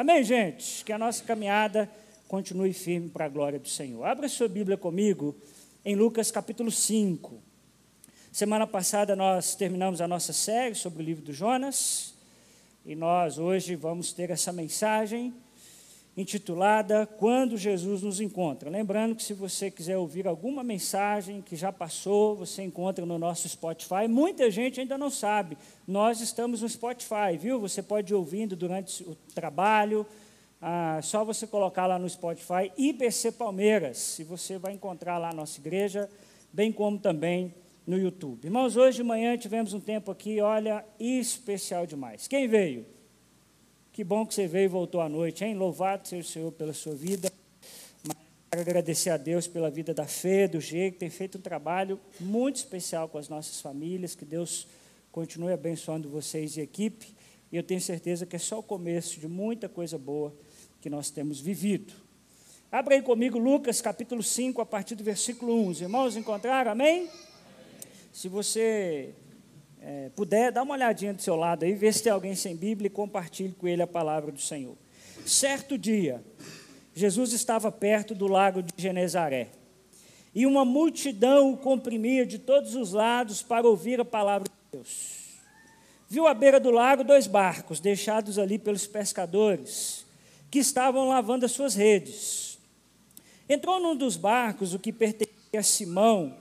Amém, gente? Que a nossa caminhada continue firme para a glória do Senhor. Abra sua Bíblia comigo em Lucas capítulo 5. Semana passada nós terminamos a nossa série sobre o livro do Jonas e nós hoje vamos ter essa mensagem intitulada Quando Jesus nos encontra. Lembrando que se você quiser ouvir alguma mensagem que já passou, você encontra no nosso Spotify. Muita gente ainda não sabe. Nós estamos no Spotify, viu? Você pode ir ouvindo durante o trabalho. Ah, só você colocar lá no Spotify IBC Palmeiras, e você vai encontrar lá a nossa igreja, bem como também no YouTube. Irmãos, hoje de manhã tivemos um tempo aqui, olha, especial demais. Quem veio? Que bom que você veio e voltou à noite, hein? Louvado seja o Senhor pela sua vida. Quero agradecer a Deus pela vida da Fê, do G, que tem feito um trabalho muito especial com as nossas famílias. Que Deus continue abençoando vocês e a equipe. E eu tenho certeza que é só o começo de muita coisa boa que nós temos vivido. Abra aí comigo Lucas capítulo 5, a partir do versículo 1. Os irmãos encontraram? Amém? Amém. Se você é, puder, dá uma olhadinha do seu lado aí, vê se tem alguém sem Bíblia e compartilhe com ele a palavra do Senhor. Certo dia, Jesus estava perto do lago de Genezaré e uma multidão o comprimia de todos os lados para ouvir a palavra de Deus. Viu à beira do lago dois barcos deixados ali pelos pescadores que estavam lavando as suas redes. Entrou num dos barcos, o que pertencia a Simão,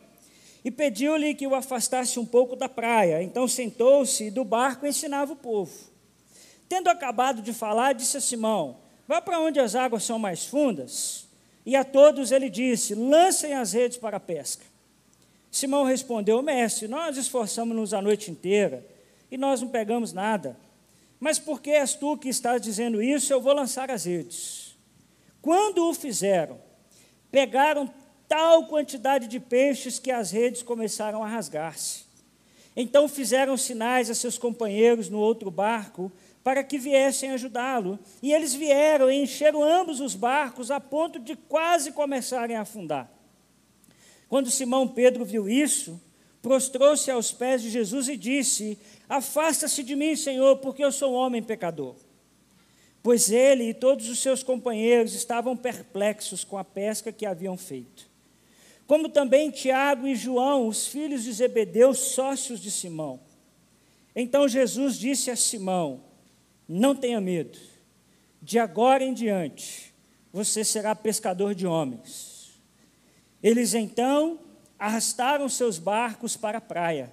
e pediu-lhe que o afastasse um pouco da praia. Então sentou-se do barco e ensinava o povo. Tendo acabado de falar, disse a Simão: Vá para onde as águas são mais fundas. E a todos ele disse: Lancem as redes para a pesca. Simão respondeu: Mestre, nós esforçamos-nos a noite inteira e nós não pegamos nada. Mas porque és tu que estás dizendo isso, eu vou lançar as redes. Quando o fizeram, pegaram tal quantidade de peixes que as redes começaram a rasgar-se. Então fizeram sinais a seus companheiros no outro barco para que viessem ajudá-lo. E eles vieram e encheram ambos os barcos a ponto de quase começarem a afundar. Quando Simão Pedro viu isso, prostrou-se aos pés de Jesus e disse: Afasta-se de mim, Senhor, porque eu sou um homem pecador. Pois ele e todos os seus companheiros estavam perplexos com a pesca que haviam feito como também Tiago e João, os filhos de Zebedeu, sócios de Simão. Então Jesus disse a Simão: Não tenha medo, de agora em diante você será pescador de homens. Eles então arrastaram seus barcos para a praia,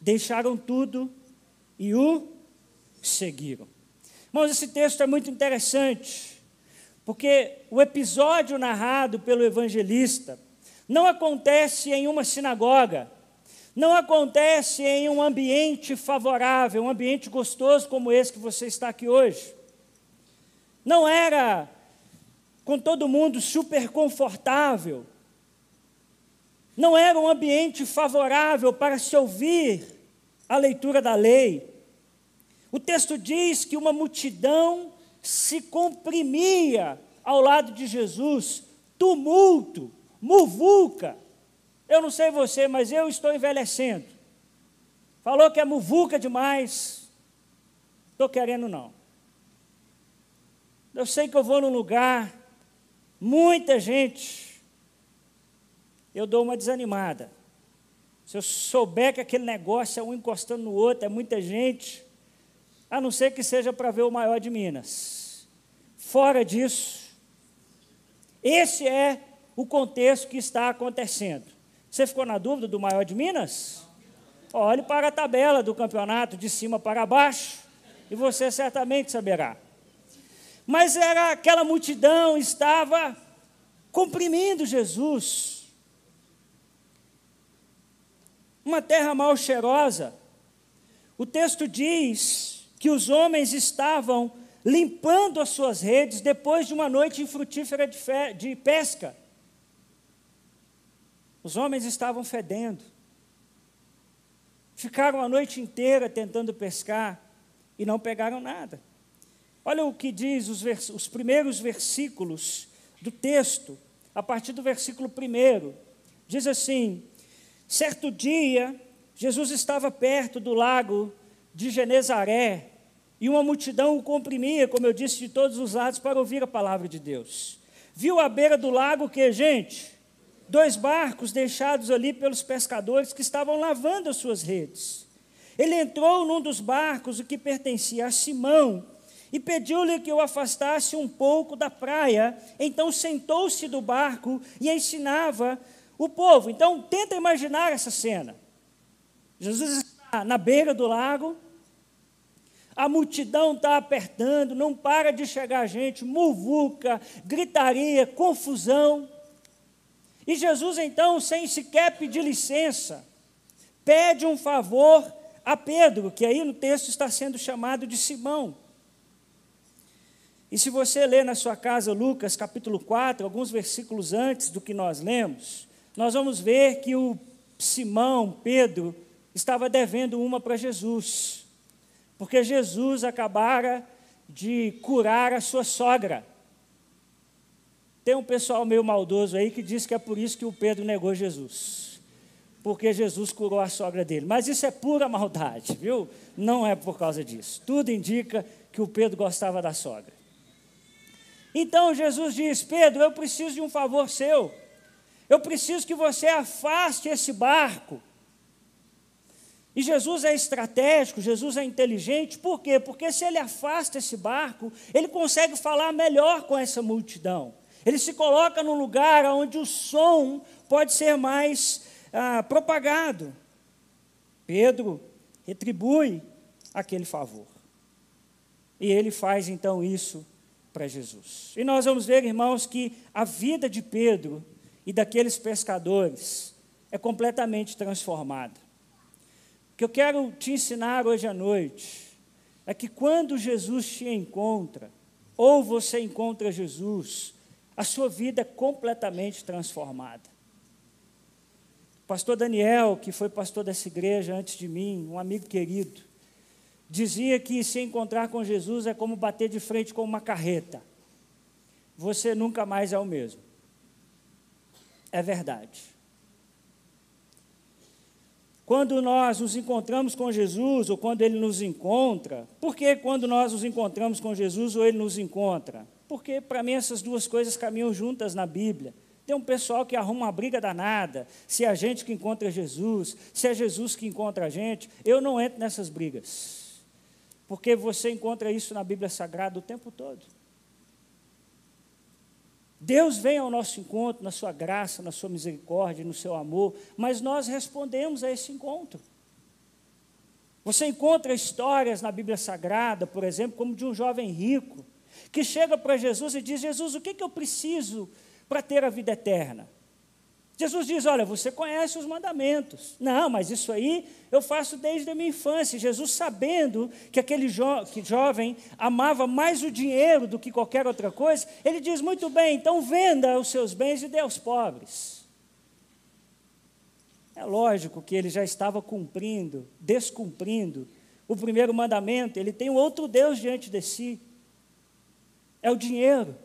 deixaram tudo e o seguiram. Irmãos, esse texto é muito interessante, porque o episódio narrado pelo evangelista não acontece em uma sinagoga, não acontece em um ambiente favorável, um ambiente gostoso como esse que você está aqui hoje. Não era com todo mundo super confortável. Não era um ambiente favorável para se ouvir a leitura da lei. O texto diz que uma multidão se comprimia ao lado de Jesus, tumulto, muvuca. Eu não sei você, mas eu estou envelhecendo. Falou que é muvuca demais. Estou querendo não. Eu sei que eu vou num lugar, muita gente, eu dou uma desanimada. Se eu souber que aquele negócio é um encostando no outro, é muita gente, a não ser que seja para ver o maior de Minas. Fora disso, esse é o contexto que está acontecendo. Você ficou na dúvida do maior de Minas? Olhe para a tabela do campeonato de cima para baixo e você certamente saberá. Mas era aquela multidão estava comprimindo Jesus. Uma terra mal cheirosa. O texto diz que os homens estavam limpando as suas redes depois de uma noite infrutífera de, de pesca. Os homens estavam fedendo. Ficaram a noite inteira tentando pescar e não pegaram nada. Olha o que diz os, os primeiros versículos do texto, a partir do versículo 1. Diz assim: Certo dia, Jesus estava perto do lago de Genezaré e uma multidão o comprimia, como eu disse, de todos os lados para ouvir a palavra de Deus. Viu à beira do lago que, gente? Dois barcos deixados ali pelos pescadores que estavam lavando as suas redes. Ele entrou num dos barcos, o que pertencia a Simão, e pediu-lhe que o afastasse um pouco da praia. Então sentou-se do barco e ensinava o povo. Então tenta imaginar essa cena. Jesus está na beira do lago, a multidão está apertando, não para de chegar gente, muvuca, gritaria, confusão. E Jesus, então, sem sequer pedir licença, pede um favor a Pedro, que aí no texto está sendo chamado de Simão. E se você ler na sua casa Lucas capítulo 4, alguns versículos antes do que nós lemos, nós vamos ver que o Simão, Pedro, estava devendo uma para Jesus porque Jesus acabara de curar a sua sogra. Tem um pessoal meio maldoso aí que diz que é por isso que o Pedro negou Jesus. Porque Jesus curou a sogra dele. Mas isso é pura maldade, viu? Não é por causa disso. Tudo indica que o Pedro gostava da sogra. Então Jesus diz: Pedro, eu preciso de um favor seu. Eu preciso que você afaste esse barco e Jesus é estratégico, Jesus é inteligente, por quê? Porque se ele afasta esse barco, ele consegue falar melhor com essa multidão. Ele se coloca num lugar onde o som pode ser mais ah, propagado. Pedro retribui aquele favor. E ele faz então isso para Jesus. E nós vamos ver, irmãos, que a vida de Pedro e daqueles pescadores é completamente transformada que eu quero te ensinar hoje à noite é que quando Jesus te encontra, ou você encontra Jesus, a sua vida completamente transformada. O pastor Daniel, que foi pastor dessa igreja antes de mim, um amigo querido, dizia que se encontrar com Jesus é como bater de frente com uma carreta. Você nunca mais é o mesmo. É verdade. Quando nós nos encontramos com Jesus, ou quando Ele nos encontra, por que quando nós nos encontramos com Jesus ou Ele nos encontra? Porque, para mim, essas duas coisas caminham juntas na Bíblia. Tem um pessoal que arruma uma briga danada, se é a gente que encontra Jesus, se é Jesus que encontra a gente. Eu não entro nessas brigas, porque você encontra isso na Bíblia Sagrada o tempo todo. Deus vem ao nosso encontro na sua graça, na sua misericórdia, no seu amor, mas nós respondemos a esse encontro. Você encontra histórias na Bíblia Sagrada, por exemplo, como de um jovem rico, que chega para Jesus e diz: Jesus, o que, que eu preciso para ter a vida eterna? Jesus diz: Olha, você conhece os mandamentos. Não, mas isso aí eu faço desde a minha infância. Jesus, sabendo que aquele jo que jovem amava mais o dinheiro do que qualquer outra coisa, ele diz: Muito bem, então venda os seus bens e dê aos pobres. É lógico que ele já estava cumprindo, descumprindo o primeiro mandamento. Ele tem um outro Deus diante de si. É o dinheiro.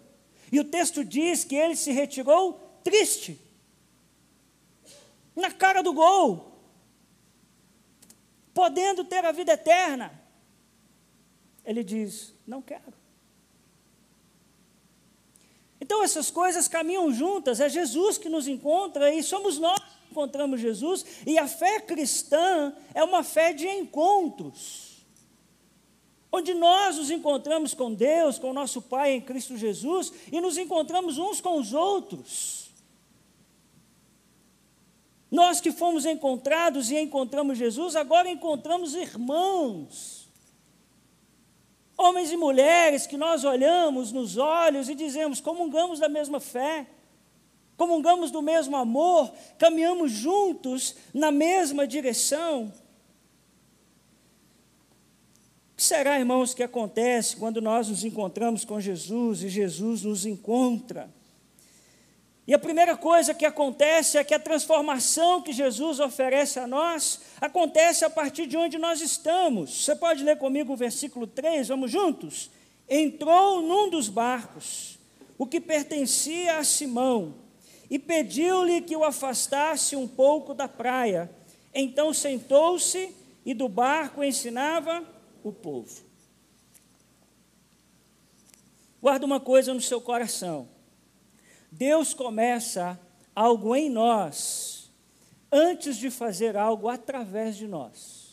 E o texto diz que ele se retirou triste na cara do gol, podendo ter a vida eterna. Ele diz: Não quero. Então essas coisas caminham juntas, é Jesus que nos encontra e somos nós que encontramos Jesus, e a fé cristã é uma fé de encontros, onde nós nos encontramos com Deus, com nosso Pai em Cristo Jesus, e nos encontramos uns com os outros. Nós que fomos encontrados e encontramos Jesus, agora encontramos irmãos. Homens e mulheres que nós olhamos nos olhos e dizemos: comungamos da mesma fé, comungamos do mesmo amor, caminhamos juntos na mesma direção. Que será, irmãos, que acontece quando nós nos encontramos com Jesus e Jesus nos encontra? E a primeira coisa que acontece é que a transformação que Jesus oferece a nós acontece a partir de onde nós estamos. Você pode ler comigo o versículo 3, vamos juntos? Entrou num dos barcos, o que pertencia a Simão, e pediu-lhe que o afastasse um pouco da praia. Então sentou-se e do barco ensinava o povo. Guarda uma coisa no seu coração. Deus começa algo em nós antes de fazer algo através de nós.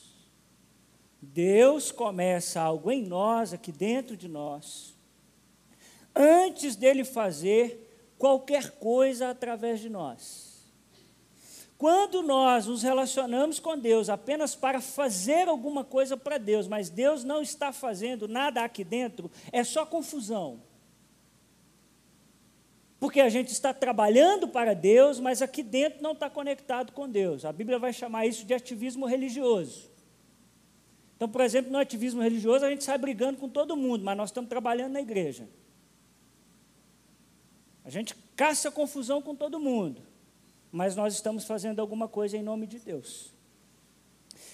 Deus começa algo em nós, aqui dentro de nós, antes dele fazer qualquer coisa através de nós. Quando nós nos relacionamos com Deus apenas para fazer alguma coisa para Deus, mas Deus não está fazendo nada aqui dentro, é só confusão. Porque a gente está trabalhando para Deus, mas aqui dentro não está conectado com Deus. A Bíblia vai chamar isso de ativismo religioso. Então, por exemplo, no ativismo religioso a gente sai brigando com todo mundo, mas nós estamos trabalhando na igreja. A gente caça confusão com todo mundo, mas nós estamos fazendo alguma coisa em nome de Deus.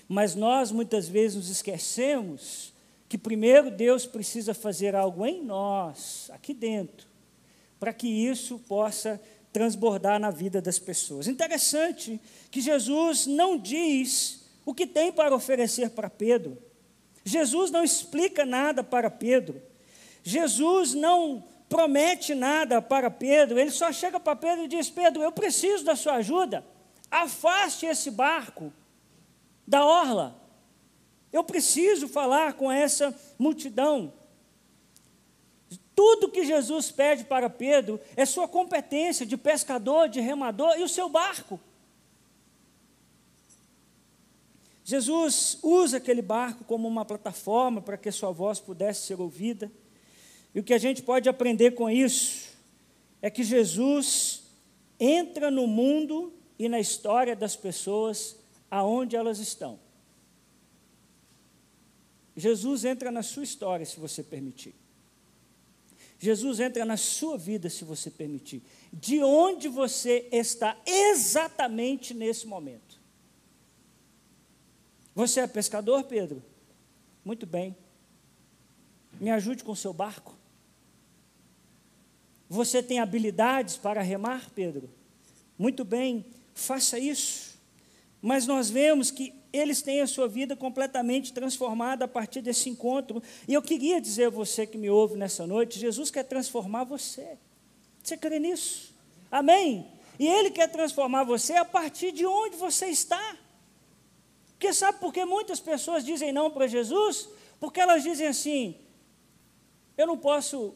Mas nós muitas vezes nos esquecemos que primeiro Deus precisa fazer algo em nós, aqui dentro, para que isso possa transbordar na vida das pessoas. Interessante que Jesus não diz o que tem para oferecer para Pedro. Jesus não explica nada para Pedro. Jesus não promete nada para Pedro. Ele só chega para Pedro e diz: Pedro, eu preciso da sua ajuda. Afaste esse barco da orla. Eu preciso falar com essa multidão. Tudo que Jesus pede para Pedro é sua competência de pescador, de remador e o seu barco. Jesus usa aquele barco como uma plataforma para que sua voz pudesse ser ouvida. E o que a gente pode aprender com isso é que Jesus entra no mundo e na história das pessoas aonde elas estão. Jesus entra na sua história, se você permitir. Jesus entra na sua vida, se você permitir. De onde você está exatamente nesse momento. Você é pescador, Pedro? Muito bem. Me ajude com o seu barco. Você tem habilidades para remar, Pedro? Muito bem, faça isso. Mas nós vemos que eles têm a sua vida completamente transformada a partir desse encontro. E eu queria dizer a você que me ouve nessa noite: Jesus quer transformar você. Você crê nisso? Amém? E Ele quer transformar você a partir de onde você está. Porque sabe por que muitas pessoas dizem não para Jesus? Porque elas dizem assim: eu não posso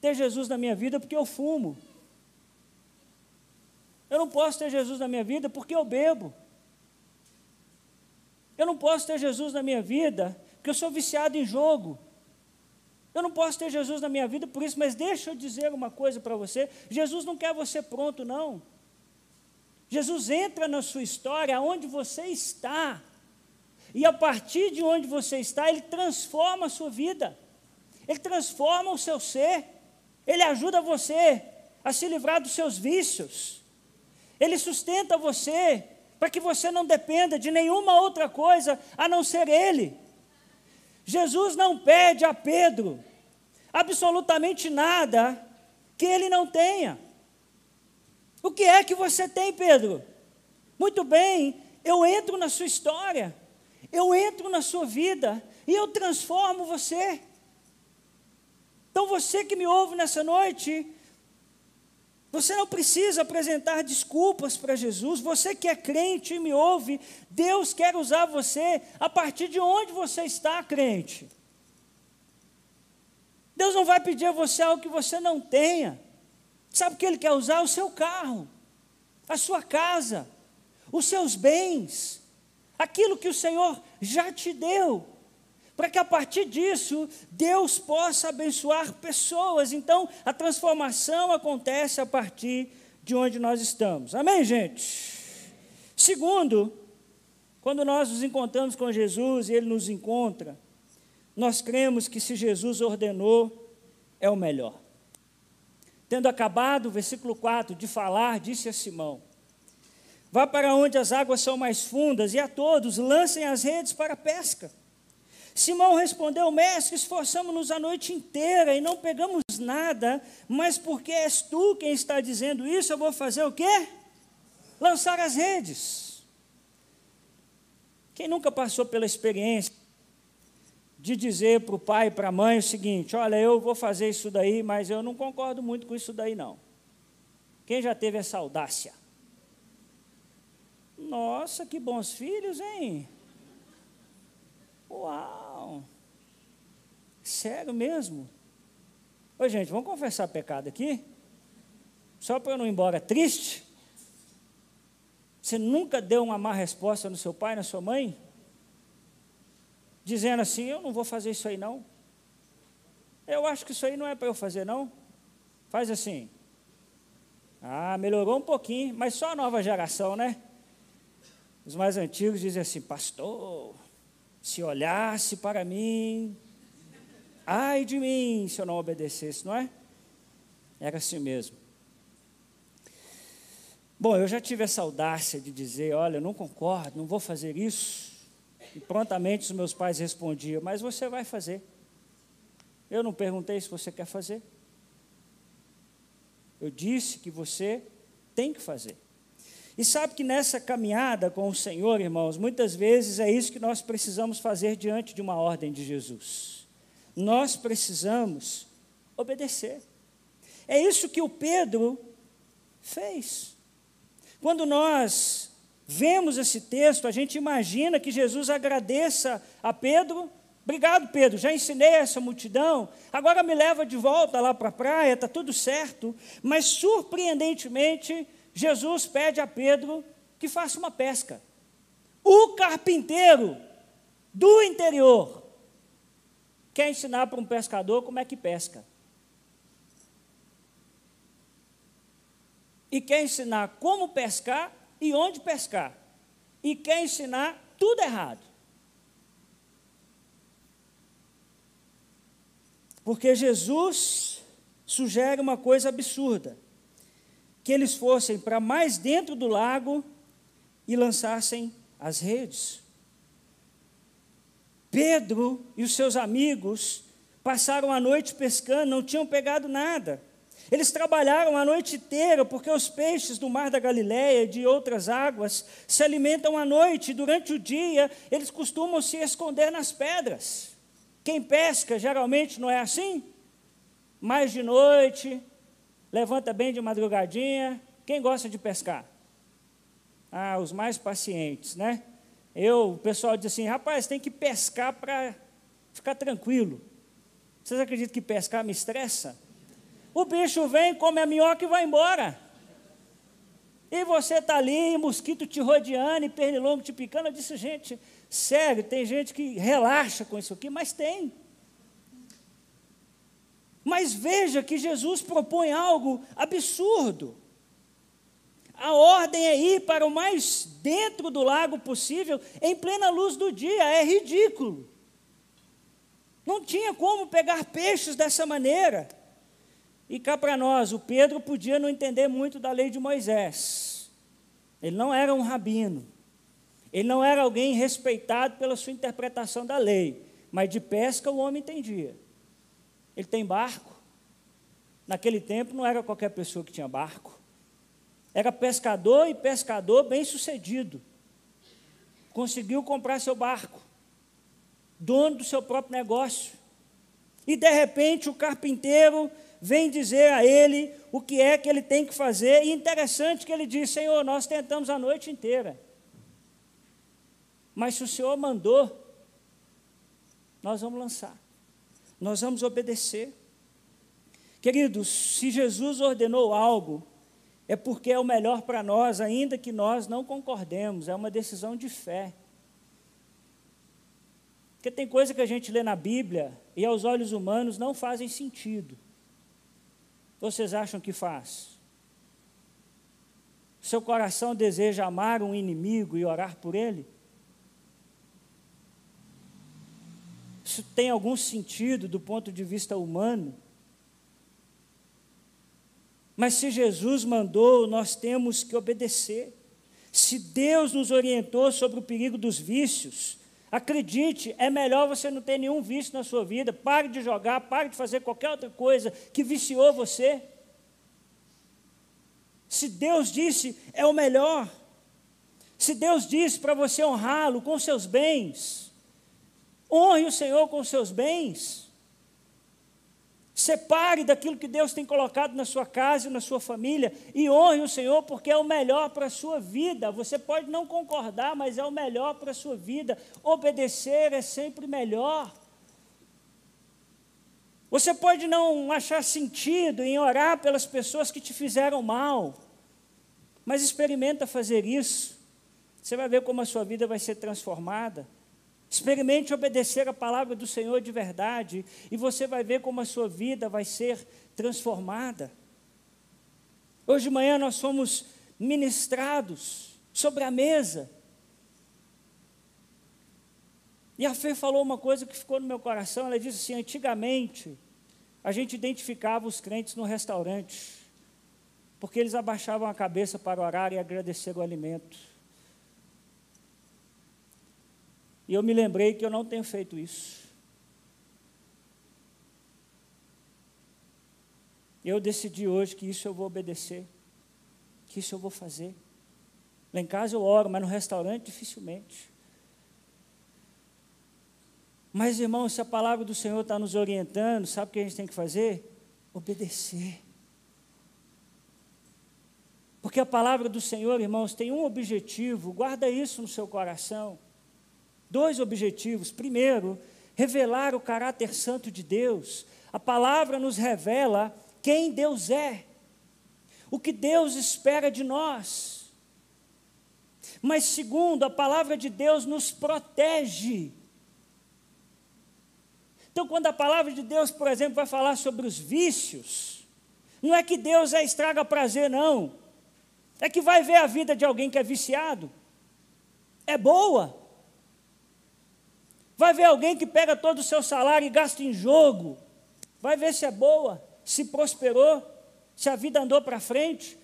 ter Jesus na minha vida porque eu fumo. Eu não posso ter Jesus na minha vida porque eu bebo. Eu não posso ter Jesus na minha vida porque eu sou viciado em jogo. Eu não posso ter Jesus na minha vida por isso, mas deixa eu dizer uma coisa para você: Jesus não quer você pronto, não. Jesus entra na sua história onde você está. E a partir de onde você está, ele transforma a sua vida. Ele transforma o seu ser. Ele ajuda você a se livrar dos seus vícios. Ele sustenta você para que você não dependa de nenhuma outra coisa a não ser Ele. Jesus não pede a Pedro absolutamente nada que ele não tenha. O que é que você tem, Pedro? Muito bem, eu entro na sua história, eu entro na sua vida e eu transformo você. Então você que me ouve nessa noite, você não precisa apresentar desculpas para Jesus. Você que é crente e me ouve, Deus quer usar você a partir de onde você está, crente. Deus não vai pedir a você algo que você não tenha. Sabe o que Ele quer usar? O seu carro, a sua casa, os seus bens, aquilo que o Senhor já te deu para que a partir disso Deus possa abençoar pessoas. Então, a transformação acontece a partir de onde nós estamos. Amém, gente? Segundo, quando nós nos encontramos com Jesus e Ele nos encontra, nós cremos que se Jesus ordenou, é o melhor. Tendo acabado o versículo 4 de falar, disse a Simão: Vá para onde as águas são mais fundas e a todos lancem as redes para a pesca. Simão respondeu: Mestre, esforçamos-nos a noite inteira e não pegamos nada, mas porque és tu quem está dizendo isso, eu vou fazer o quê? Lançar as redes. Quem nunca passou pela experiência de dizer para o pai e para a mãe o seguinte: olha, eu vou fazer isso daí, mas eu não concordo muito com isso daí, não. Quem já teve essa audácia? Nossa, que bons filhos, hein? Uau! Sério mesmo? Oi, gente, vamos confessar pecado aqui? Só para eu não ir embora triste? Você nunca deu uma má resposta no seu pai, na sua mãe? Dizendo assim: Eu não vou fazer isso aí, não. Eu acho que isso aí não é para eu fazer, não. Faz assim. Ah, melhorou um pouquinho, mas só a nova geração, né? Os mais antigos dizem assim: Pastor, se olhasse para mim, ai de mim se eu não obedecesse, não é? Era assim mesmo. Bom, eu já tive essa audácia de dizer: olha, eu não concordo, não vou fazer isso. E prontamente os meus pais respondiam: mas você vai fazer. Eu não perguntei se você quer fazer. Eu disse que você tem que fazer. E sabe que nessa caminhada com o Senhor, irmãos, muitas vezes é isso que nós precisamos fazer diante de uma ordem de Jesus nós precisamos obedecer. É isso que o Pedro fez. Quando nós vemos esse texto, a gente imagina que Jesus agradeça a Pedro. Obrigado, Pedro, já ensinei essa multidão, agora me leva de volta lá para a praia, está tudo certo. Mas, surpreendentemente, Jesus pede a Pedro que faça uma pesca. O carpinteiro do interior quer ensinar para um pescador como é que pesca. E quer ensinar como pescar e onde pescar. E quer ensinar tudo errado. Porque Jesus sugere uma coisa absurda: que eles fossem para mais dentro do lago e lançassem as redes. Pedro e os seus amigos passaram a noite pescando, não tinham pegado nada. Eles trabalharam a noite inteira, porque os peixes do mar da Galileia e de outras águas se alimentam à noite, e durante o dia eles costumam se esconder nas pedras. Quem pesca geralmente não é assim? Mais de noite, levanta bem de madrugadinha. Quem gosta de pescar? Ah, os mais pacientes, né? Eu, o pessoal diz assim, rapaz, tem que pescar para ficar tranquilo. Vocês acreditam que pescar me estressa? O bicho vem, come a minhoca e vai embora. E você está ali, mosquito te rodeando e pernilongo te picando. Eu disse, gente, sério, tem gente que relaxa com isso aqui, mas tem. Mas veja que Jesus propõe algo absurdo. A ordem é ir para o mais dentro do lago possível, em plena luz do dia. É ridículo. Não tinha como pegar peixes dessa maneira. E cá para nós, o Pedro podia não entender muito da lei de Moisés. Ele não era um rabino. Ele não era alguém respeitado pela sua interpretação da lei. Mas de pesca o homem entendia. Ele tem barco. Naquele tempo não era qualquer pessoa que tinha barco. Era pescador e pescador bem sucedido. Conseguiu comprar seu barco, dono do seu próprio negócio. E de repente o carpinteiro vem dizer a ele o que é que ele tem que fazer. E interessante que ele diz: Senhor, nós tentamos a noite inteira. Mas se o Senhor mandou, nós vamos lançar. Nós vamos obedecer. Queridos, se Jesus ordenou algo, é porque é o melhor para nós, ainda que nós não concordemos, é uma decisão de fé. Porque tem coisa que a gente lê na Bíblia e aos olhos humanos não fazem sentido. Vocês acham que faz? Seu coração deseja amar um inimigo e orar por ele? Isso tem algum sentido do ponto de vista humano? Mas se Jesus mandou, nós temos que obedecer. Se Deus nos orientou sobre o perigo dos vícios, acredite, é melhor você não ter nenhum vício na sua vida. Pare de jogar, pare de fazer qualquer outra coisa que viciou você. Se Deus disse, é o melhor. Se Deus disse para você honrá-lo com seus bens, Honre o Senhor com os seus bens. Separe daquilo que Deus tem colocado na sua casa e na sua família e honre o Senhor porque é o melhor para a sua vida. Você pode não concordar, mas é o melhor para a sua vida. Obedecer é sempre melhor. Você pode não achar sentido em orar pelas pessoas que te fizeram mal, mas experimenta fazer isso. Você vai ver como a sua vida vai ser transformada. Experimente obedecer a palavra do Senhor de verdade e você vai ver como a sua vida vai ser transformada. Hoje de manhã nós fomos ministrados sobre a mesa. E a Fê falou uma coisa que ficou no meu coração. Ela disse assim: antigamente, a gente identificava os crentes no restaurante, porque eles abaixavam a cabeça para orar e agradecer o alimento. E eu me lembrei que eu não tenho feito isso. Eu decidi hoje que isso eu vou obedecer, que isso eu vou fazer. Lá em casa eu oro, mas no restaurante dificilmente. Mas, irmão, se a palavra do Senhor está nos orientando, sabe o que a gente tem que fazer? Obedecer. Porque a palavra do Senhor, irmãos, tem um objetivo, guarda isso no seu coração. Dois objetivos. Primeiro, revelar o caráter santo de Deus. A palavra nos revela quem Deus é, o que Deus espera de nós. Mas, segundo, a palavra de Deus nos protege. Então, quando a palavra de Deus, por exemplo, vai falar sobre os vícios, não é que Deus é estraga prazer, não. É que vai ver a vida de alguém que é viciado. É boa. Vai ver alguém que pega todo o seu salário e gasta em jogo. Vai ver se é boa, se prosperou, se a vida andou para frente.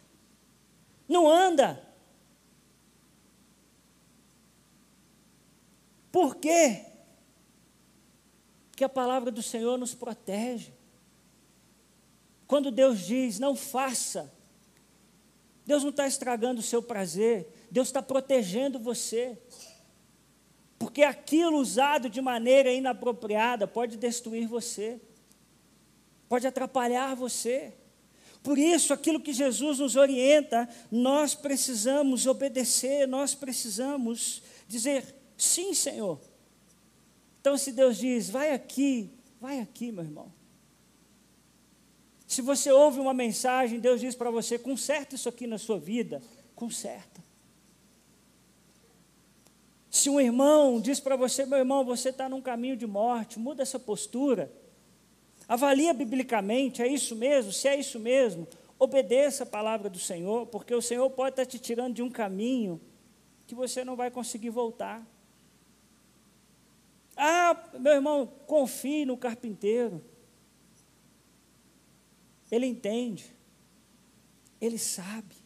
Não anda. Por quê? Porque a palavra do Senhor nos protege. Quando Deus diz, não faça, Deus não está estragando o seu prazer, Deus está protegendo você. Porque aquilo usado de maneira inapropriada pode destruir você, pode atrapalhar você. Por isso, aquilo que Jesus nos orienta, nós precisamos obedecer, nós precisamos dizer: sim, Senhor. Então, se Deus diz, vai aqui, vai aqui, meu irmão. Se você ouve uma mensagem, Deus diz para você: conserta isso aqui na sua vida, conserta. Se um irmão diz para você, meu irmão, você está num caminho de morte, muda essa postura. Avalia biblicamente, é isso mesmo? Se é isso mesmo, obedeça a palavra do Senhor, porque o Senhor pode estar te tirando de um caminho que você não vai conseguir voltar. Ah, meu irmão, confie no carpinteiro. Ele entende, ele sabe,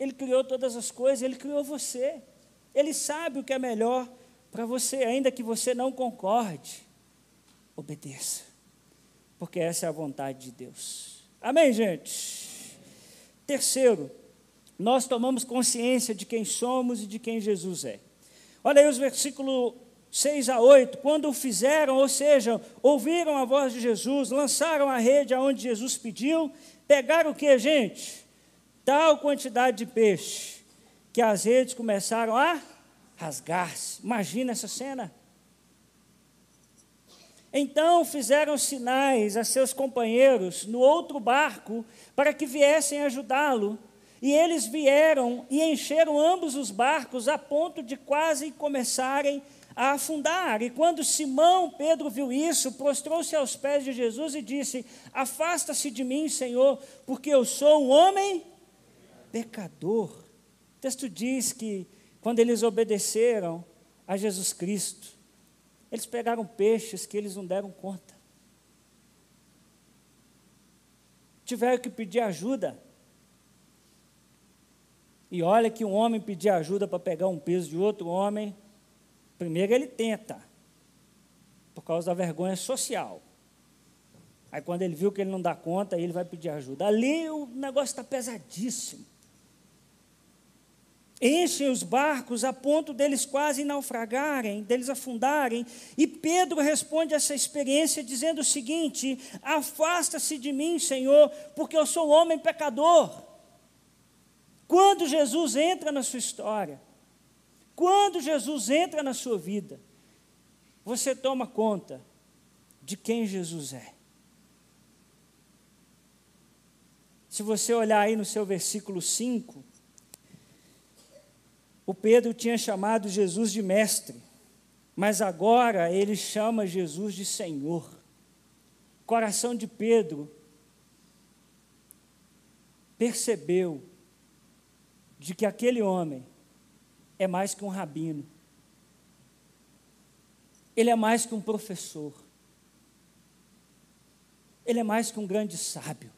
ele criou todas as coisas, ele criou você. Ele sabe o que é melhor para você, ainda que você não concorde. Obedeça, porque essa é a vontade de Deus. Amém, gente? Terceiro, nós tomamos consciência de quem somos e de quem Jesus é. Olha aí os versículos 6 a 8. Quando o fizeram, ou seja, ouviram a voz de Jesus, lançaram a rede aonde Jesus pediu, pegaram o que, gente? Tal quantidade de peixe que as redes começaram a rasgar-se. Imagina essa cena. Então fizeram sinais a seus companheiros no outro barco para que viessem ajudá-lo. E eles vieram e encheram ambos os barcos a ponto de quase começarem a afundar. E quando Simão Pedro viu isso, prostrou-se aos pés de Jesus e disse: Afasta-se de mim, Senhor, porque eu sou um homem pecador. O texto diz que quando eles obedeceram a Jesus Cristo, eles pegaram peixes que eles não deram conta. Tiveram que pedir ajuda. E olha que um homem pedir ajuda para pegar um peso de outro homem, primeiro ele tenta, por causa da vergonha social. Aí quando ele viu que ele não dá conta, ele vai pedir ajuda. Ali o negócio está pesadíssimo. Enchem os barcos a ponto deles quase naufragarem, deles afundarem. E Pedro responde a essa experiência dizendo o seguinte: Afasta-se de mim, Senhor, porque eu sou homem pecador. Quando Jesus entra na sua história, quando Jesus entra na sua vida, você toma conta de quem Jesus é. Se você olhar aí no seu versículo 5, o Pedro tinha chamado Jesus de mestre, mas agora ele chama Jesus de Senhor. O coração de Pedro percebeu de que aquele homem é mais que um rabino, ele é mais que um professor, ele é mais que um grande sábio,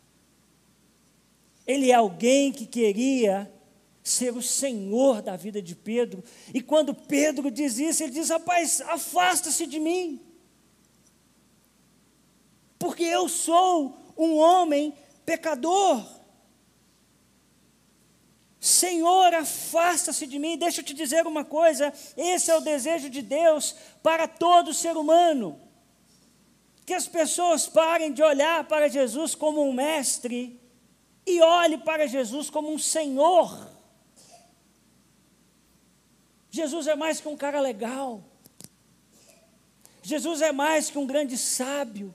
ele é alguém que queria ser o Senhor da vida de Pedro. E quando Pedro diz isso, ele diz: Rapaz, afasta-se de mim, porque eu sou um homem pecador. Senhor, afasta-se de mim. Deixa eu te dizer uma coisa: esse é o desejo de Deus para todo ser humano. Que as pessoas parem de olhar para Jesus como um mestre e olhe para Jesus como um Senhor. Jesus é mais que um cara legal. Jesus é mais que um grande sábio.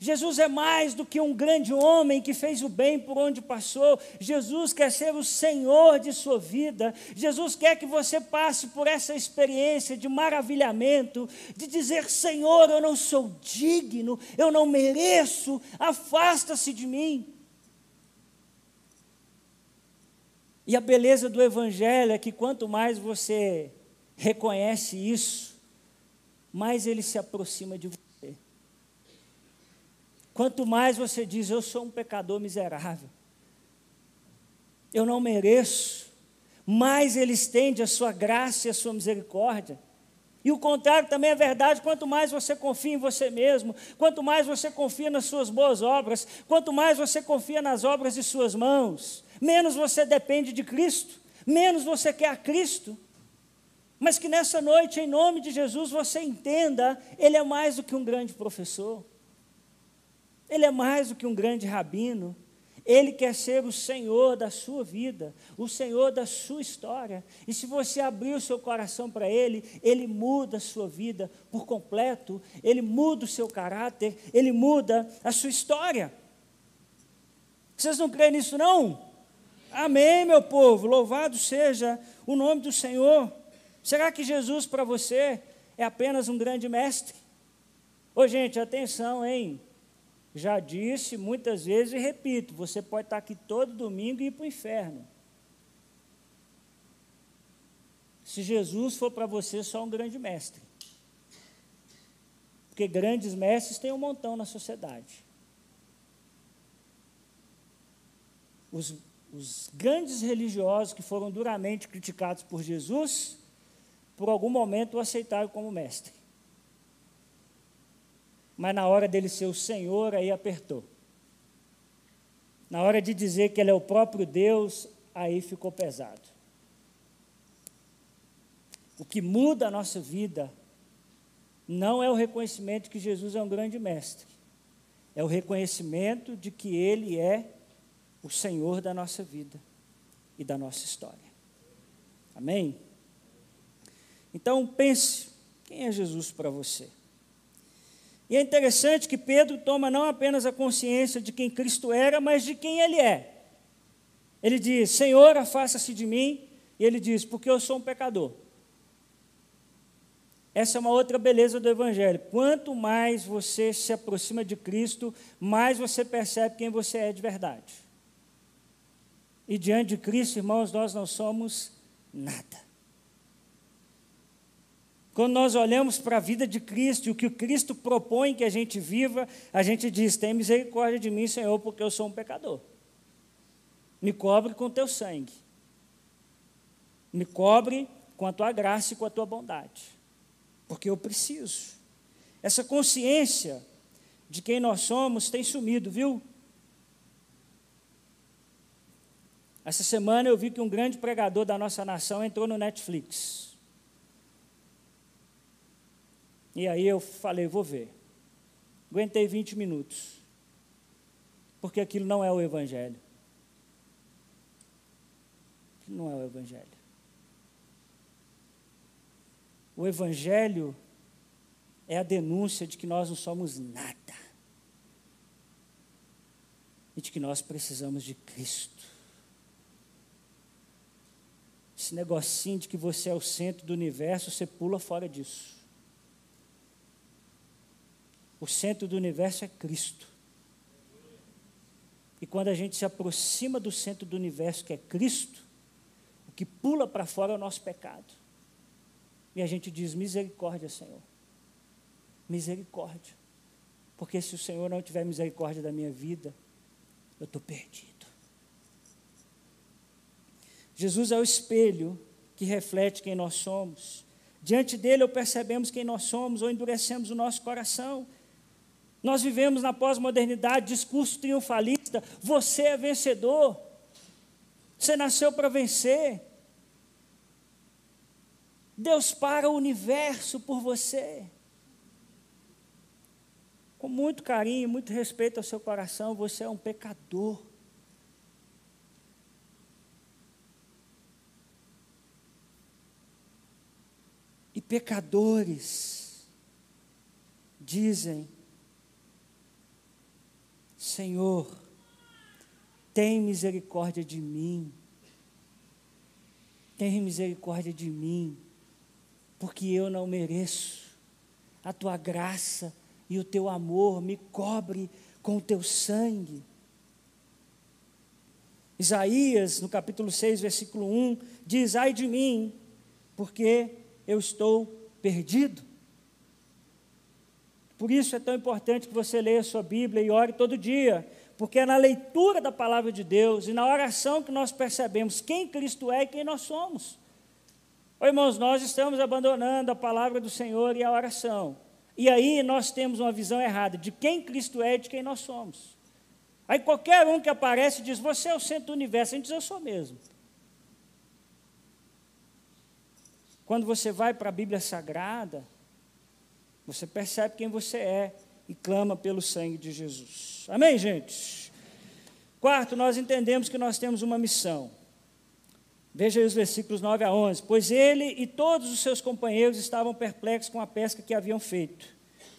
Jesus é mais do que um grande homem que fez o bem por onde passou. Jesus quer ser o Senhor de sua vida. Jesus quer que você passe por essa experiência de maravilhamento, de dizer: Senhor, eu não sou digno, eu não mereço, afasta-se de mim. E a beleza do Evangelho é que quanto mais você reconhece isso, mais ele se aproxima de você. Quanto mais você diz, eu sou um pecador miserável, eu não mereço, mais ele estende a sua graça e a sua misericórdia. E o contrário também é verdade: quanto mais você confia em você mesmo, quanto mais você confia nas suas boas obras, quanto mais você confia nas obras de suas mãos, menos você depende de Cristo, menos você quer a Cristo. Mas que nessa noite, em nome de Jesus, você entenda: Ele é mais do que um grande professor, Ele é mais do que um grande rabino, Ele quer ser o Senhor da sua vida, o Senhor da sua história. E se você abrir o seu coração para Ele, Ele muda a sua vida por completo, Ele muda o seu caráter, Ele muda a sua história. Vocês não creem nisso, não? Amém, meu povo, louvado seja o nome do Senhor. Será que Jesus para você é apenas um grande mestre? Ô, gente, atenção, hein? Já disse muitas vezes e repito: você pode estar aqui todo domingo e ir para o inferno. Se Jesus for para você só um grande mestre. Porque grandes mestres tem um montão na sociedade. Os os grandes religiosos que foram duramente criticados por Jesus, por algum momento o aceitaram como mestre. Mas na hora dele ser o Senhor, aí apertou. Na hora de dizer que ele é o próprio Deus, aí ficou pesado. O que muda a nossa vida não é o reconhecimento que Jesus é um grande mestre, é o reconhecimento de que ele é o Senhor da nossa vida e da nossa história. Amém? Então pense, quem é Jesus para você? E é interessante que Pedro toma não apenas a consciência de quem Cristo era, mas de quem ele é. Ele diz: Senhor, afasta-se de mim. E ele diz: Porque eu sou um pecador. Essa é uma outra beleza do Evangelho. Quanto mais você se aproxima de Cristo, mais você percebe quem você é de verdade. E diante de Cristo, irmãos, nós não somos nada. Quando nós olhamos para a vida de Cristo e o que Cristo propõe que a gente viva, a gente diz: tem misericórdia de mim, Senhor, porque eu sou um pecador. Me cobre com teu sangue. Me cobre com a tua graça e com a tua bondade. Porque eu preciso. Essa consciência de quem nós somos tem sumido, viu? Essa semana eu vi que um grande pregador da nossa nação entrou no Netflix. E aí eu falei, vou ver. Aguentei 20 minutos. Porque aquilo não é o Evangelho. Aquilo não é o Evangelho. O Evangelho é a denúncia de que nós não somos nada. E de que nós precisamos de Cristo. Esse negocinho de que você é o centro do universo, você pula fora disso. O centro do universo é Cristo. E quando a gente se aproxima do centro do universo, que é Cristo, o que pula para fora é o nosso pecado. E a gente diz: misericórdia, Senhor. Misericórdia. Porque se o Senhor não tiver misericórdia da minha vida, eu estou perdido. Jesus é o espelho que reflete quem nós somos. Diante dele, ou percebemos quem nós somos, ou endurecemos o nosso coração. Nós vivemos na pós-modernidade, discurso triunfalista. Você é vencedor. Você nasceu para vencer. Deus para o universo por você. Com muito carinho, muito respeito ao seu coração, você é um pecador. Pecadores dizem: Senhor, tem misericórdia de mim. Tem misericórdia de mim, porque eu não mereço. A tua graça e o teu amor me cobre com o teu sangue. Isaías, no capítulo 6, versículo 1, diz: Ai de mim, porque eu estou perdido. Por isso é tão importante que você leia a sua Bíblia e ore todo dia, porque é na leitura da palavra de Deus e na oração que nós percebemos quem Cristo é e quem nós somos. Ô, irmãos, nós estamos abandonando a palavra do Senhor e a oração. E aí nós temos uma visão errada de quem Cristo é e de quem nós somos. Aí qualquer um que aparece diz: Você é o centro do universo. A gente diz: Eu sou mesmo. Quando você vai para a Bíblia Sagrada, você percebe quem você é e clama pelo sangue de Jesus. Amém, gente? Quarto, nós entendemos que nós temos uma missão. Veja aí os versículos 9 a 11. Pois ele e todos os seus companheiros estavam perplexos com a pesca que haviam feito,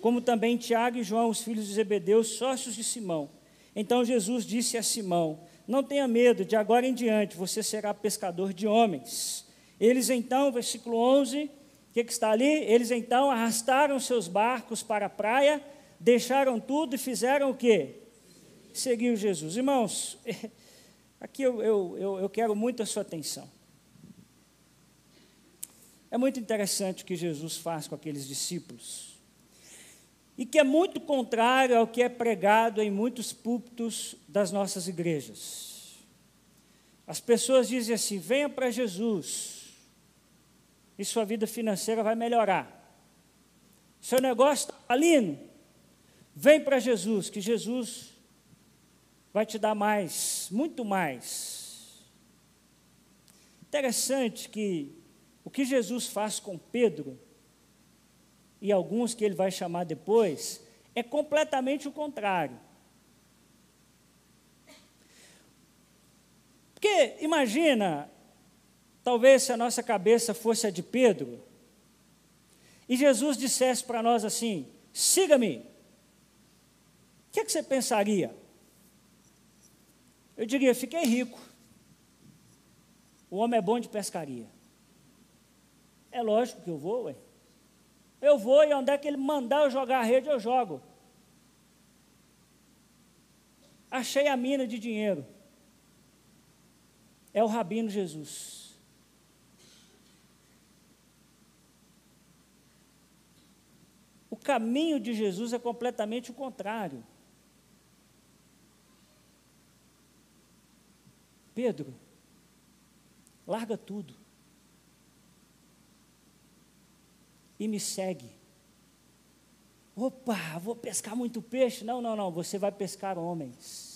como também Tiago e João, os filhos de Zebedeu, sócios de Simão. Então Jesus disse a Simão: Não tenha medo, de agora em diante você será pescador de homens. Eles então, versículo 11, o que, que está ali? Eles então arrastaram seus barcos para a praia, deixaram tudo e fizeram o quê? Seguiu Jesus. Irmãos, aqui eu, eu, eu, eu quero muito a sua atenção. É muito interessante o que Jesus faz com aqueles discípulos. E que é muito contrário ao que é pregado em muitos púlpitos das nossas igrejas. As pessoas dizem assim: venha para Jesus e sua vida financeira vai melhorar. Seu negócio está falindo, vem para Jesus, que Jesus vai te dar mais, muito mais. Interessante que o que Jesus faz com Pedro, e alguns que ele vai chamar depois, é completamente o contrário. Porque imagina Talvez se a nossa cabeça fosse a de Pedro, e Jesus dissesse para nós assim: siga-me, o que, é que você pensaria? Eu diria: fiquei rico. O homem é bom de pescaria. É lógico que eu vou, ué. Eu vou e onde é que ele mandar eu jogar a rede, eu jogo. Achei a mina de dinheiro. É o Rabino Jesus. Caminho de Jesus é completamente o contrário. Pedro, larga tudo e me segue. Opa, vou pescar muito peixe. Não, não, não, você vai pescar homens.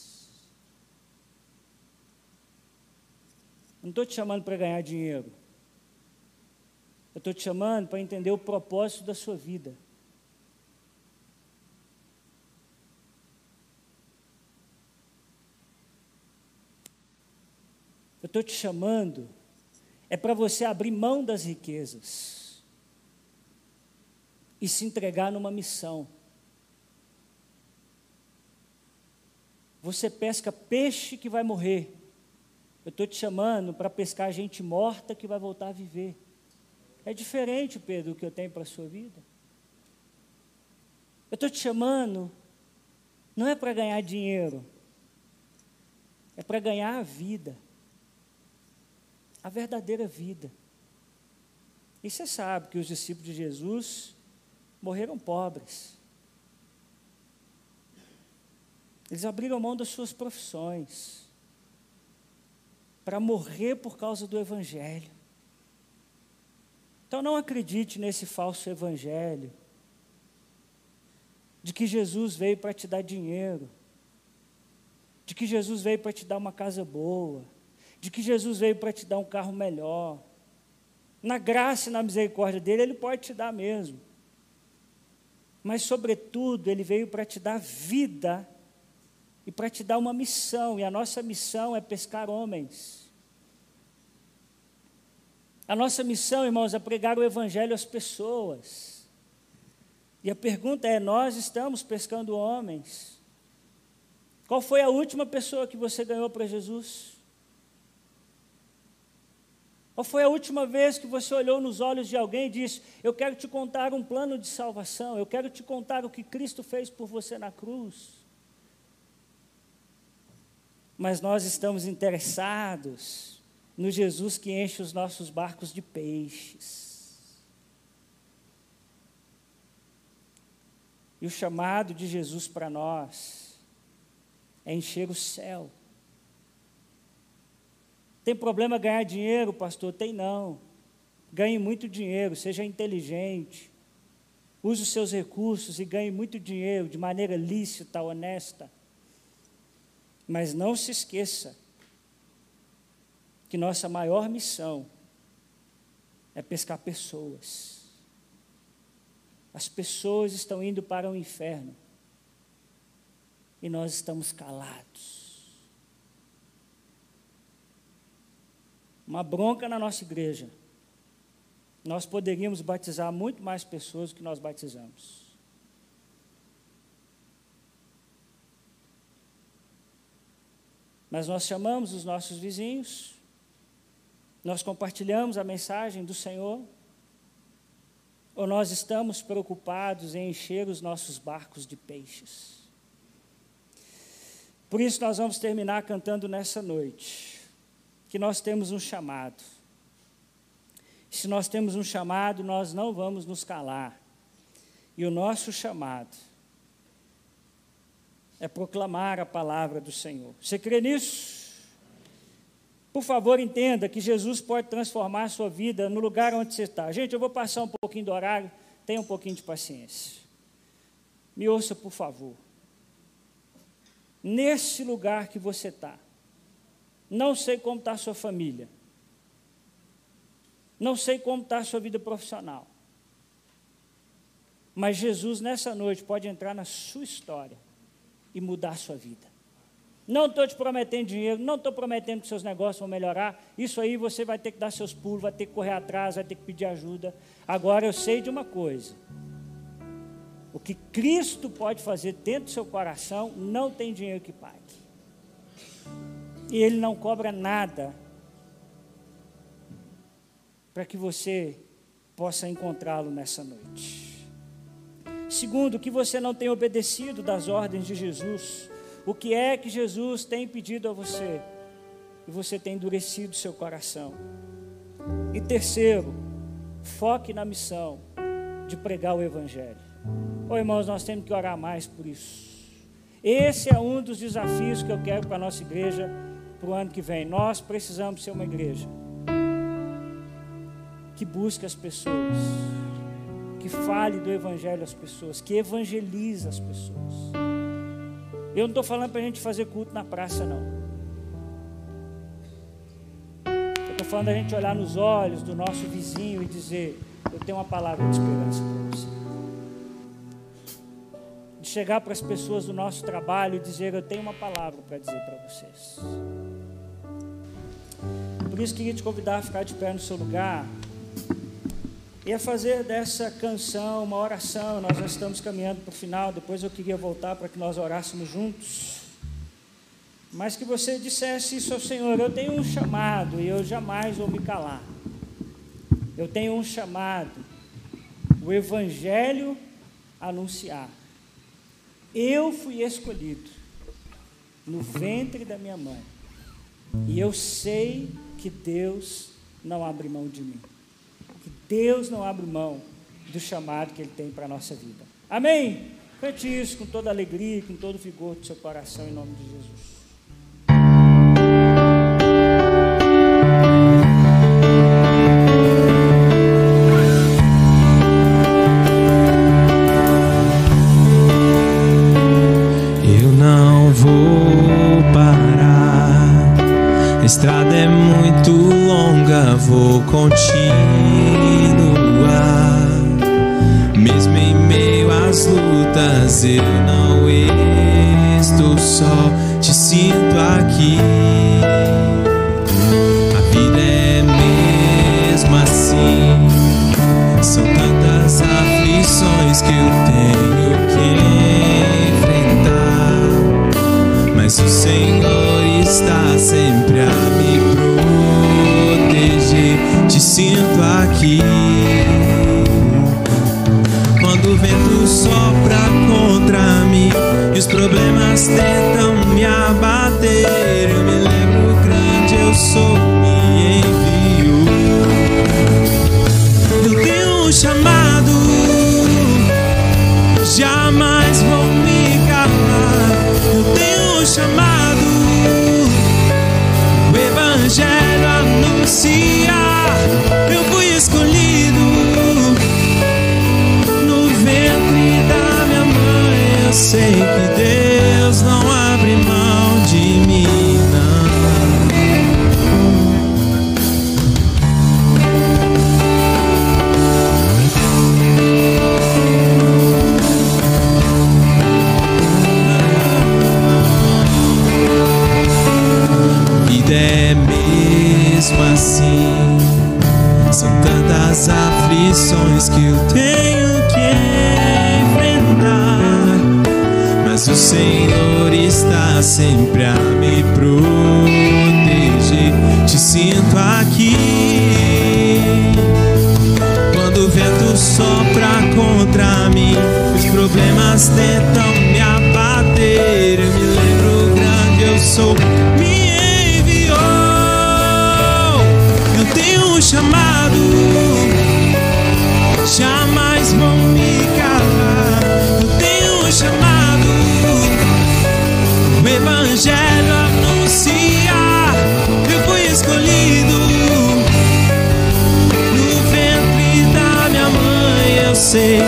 Não estou te chamando para ganhar dinheiro. Eu estou te chamando para entender o propósito da sua vida. Estou te chamando é para você abrir mão das riquezas e se entregar numa missão. Você pesca peixe que vai morrer. Eu estou te chamando para pescar gente morta que vai voltar a viver. É diferente, Pedro, o que eu tenho para a sua vida. Eu estou te chamando, não é para ganhar dinheiro, é para ganhar a vida. A verdadeira vida. E você sabe que os discípulos de Jesus morreram pobres. Eles abriram mão das suas profissões para morrer por causa do Evangelho. Então não acredite nesse falso Evangelho de que Jesus veio para te dar dinheiro, de que Jesus veio para te dar uma casa boa, de que Jesus veio para te dar um carro melhor. Na graça e na misericórdia dele, ele pode te dar mesmo. Mas, sobretudo, ele veio para te dar vida e para te dar uma missão, e a nossa missão é pescar homens. A nossa missão, irmãos, é pregar o Evangelho às pessoas. E a pergunta é: nós estamos pescando homens? Qual foi a última pessoa que você ganhou para Jesus? Qual foi a última vez que você olhou nos olhos de alguém e disse: Eu quero te contar um plano de salvação, eu quero te contar o que Cristo fez por você na cruz? Mas nós estamos interessados no Jesus que enche os nossos barcos de peixes. E o chamado de Jesus para nós é encher o céu. Tem problema ganhar dinheiro, pastor? Tem não. Ganhe muito dinheiro, seja inteligente. Use os seus recursos e ganhe muito dinheiro de maneira lícita, honesta. Mas não se esqueça que nossa maior missão é pescar pessoas. As pessoas estão indo para o inferno e nós estamos calados. Uma bronca na nossa igreja. Nós poderíamos batizar muito mais pessoas do que nós batizamos. Mas nós chamamos os nossos vizinhos, nós compartilhamos a mensagem do Senhor, ou nós estamos preocupados em encher os nossos barcos de peixes. Por isso, nós vamos terminar cantando nessa noite que nós temos um chamado. Se nós temos um chamado, nós não vamos nos calar. E o nosso chamado é proclamar a palavra do Senhor. Você crê nisso? Por favor, entenda que Jesus pode transformar a sua vida no lugar onde você está. Gente, eu vou passar um pouquinho do horário, tenha um pouquinho de paciência. Me ouça, por favor. Nesse lugar que você está, não sei como está a sua família. Não sei como está a sua vida profissional. Mas Jesus, nessa noite, pode entrar na sua história e mudar a sua vida. Não estou te prometendo dinheiro, não estou prometendo que seus negócios vão melhorar. Isso aí você vai ter que dar seus pulos, vai ter que correr atrás, vai ter que pedir ajuda. Agora eu sei de uma coisa: o que Cristo pode fazer dentro do seu coração, não tem dinheiro que pague e Ele não cobra nada para que você possa encontrá-lo nessa noite. Segundo, que você não tenha obedecido das ordens de Jesus. O que é que Jesus tem pedido a você? E você tem endurecido seu coração. E terceiro, foque na missão de pregar o Evangelho. Ô irmãos, nós temos que orar mais por isso. Esse é um dos desafios que eu quero para a nossa igreja para o ano que vem. Nós precisamos ser uma igreja que busque as pessoas, que fale do Evangelho às pessoas, que evangelize as pessoas. Eu não estou falando para a gente fazer culto na praça, não. Estou falando da gente olhar nos olhos do nosso vizinho e dizer: Eu tenho uma palavra de esperança para você. De chegar para as pessoas do nosso trabalho e dizer: Eu tenho uma palavra para dizer para vocês. Por isso, queria te convidar a ficar de pé no seu lugar e a fazer dessa canção uma oração. Nós já estamos caminhando para o final, depois eu queria voltar para que nós orássemos juntos. Mas que você dissesse isso ao Senhor: Eu tenho um chamado e eu jamais vou me calar. Eu tenho um chamado, o Evangelho anunciar. Eu fui escolhido no ventre da minha mãe. E eu sei que Deus não abre mão de mim. Deus não abre mão do chamado que Ele tem para a nossa vida. Amém? Cante isso com toda alegria, com todo vigor do seu coração, em nome de Jesus. Eu não estou só, te sinto aqui. A vida é mesmo assim. São tantas aflições que eu sei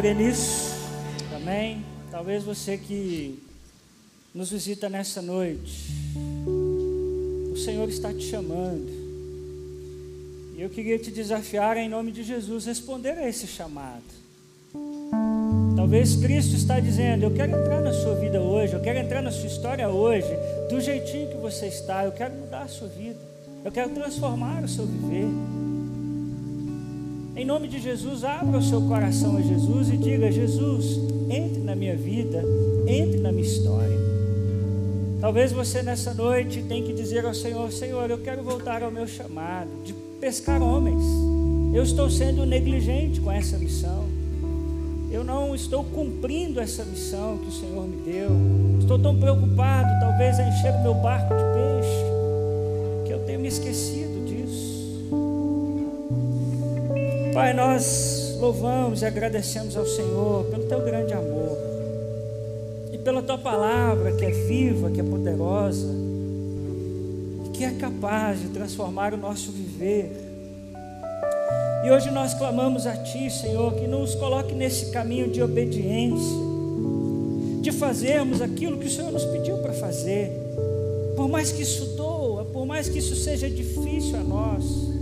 crê nisso? Amém? Talvez você que nos visita nessa noite, o Senhor está te chamando. E eu queria te desafiar em nome de Jesus responder a esse chamado. Talvez Cristo está dizendo: Eu quero entrar na sua vida hoje, eu quero entrar na sua história hoje, do jeitinho que você está, eu quero mudar a sua vida, eu quero transformar o seu viver. Em nome de Jesus, abra o seu coração a Jesus e diga: Jesus, entre na minha vida, entre na minha história. Talvez você nessa noite tenha que dizer ao Senhor: Senhor, eu quero voltar ao meu chamado de pescar homens. Eu estou sendo negligente com essa missão. Eu não estou cumprindo essa missão que o Senhor me deu. Estou tão preocupado, talvez, em encher o meu barco de peixe, que eu tenho me esquecido Pai, nós louvamos e agradecemos ao Senhor pelo teu grande amor e pela tua palavra que é viva, que é poderosa e que é capaz de transformar o nosso viver. E hoje nós clamamos a Ti, Senhor, que nos coloque nesse caminho de obediência, de fazermos aquilo que o Senhor nos pediu para fazer, por mais que isso doa, por mais que isso seja difícil a nós,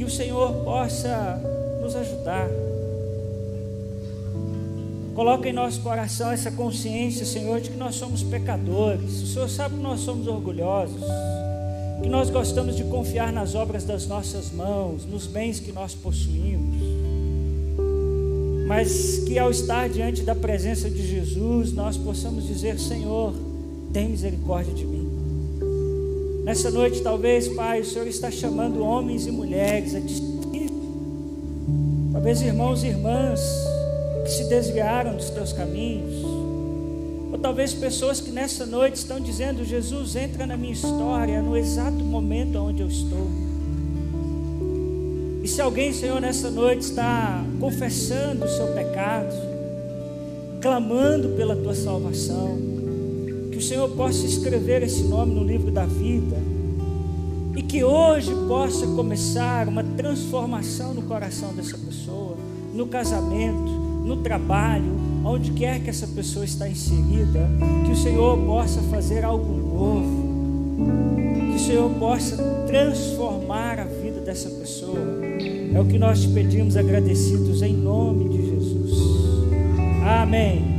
que o Senhor possa nos ajudar. Coloca em nosso coração essa consciência, Senhor, de que nós somos pecadores. O Senhor sabe que nós somos orgulhosos que nós gostamos de confiar nas obras das nossas mãos, nos bens que nós possuímos, mas que ao estar diante da presença de Jesus, nós possamos dizer: Senhor, tem misericórdia de mim. Nessa noite, talvez, Pai, o Senhor está chamando homens e mulheres a talvez irmãos e irmãs que se desviaram dos teus caminhos, talvez pessoas que nessa noite estão dizendo: Jesus, entra na minha história no exato momento onde eu estou. E se alguém, Senhor, nessa noite está confessando o seu pecado, clamando pela tua salvação, o Senhor possa escrever esse nome no livro da vida e que hoje possa começar uma transformação no coração dessa pessoa, no casamento, no trabalho, onde quer que essa pessoa está inserida, que o Senhor possa fazer algo novo, que o Senhor possa transformar a vida dessa pessoa. É o que nós te pedimos agradecidos em nome de Jesus. Amém.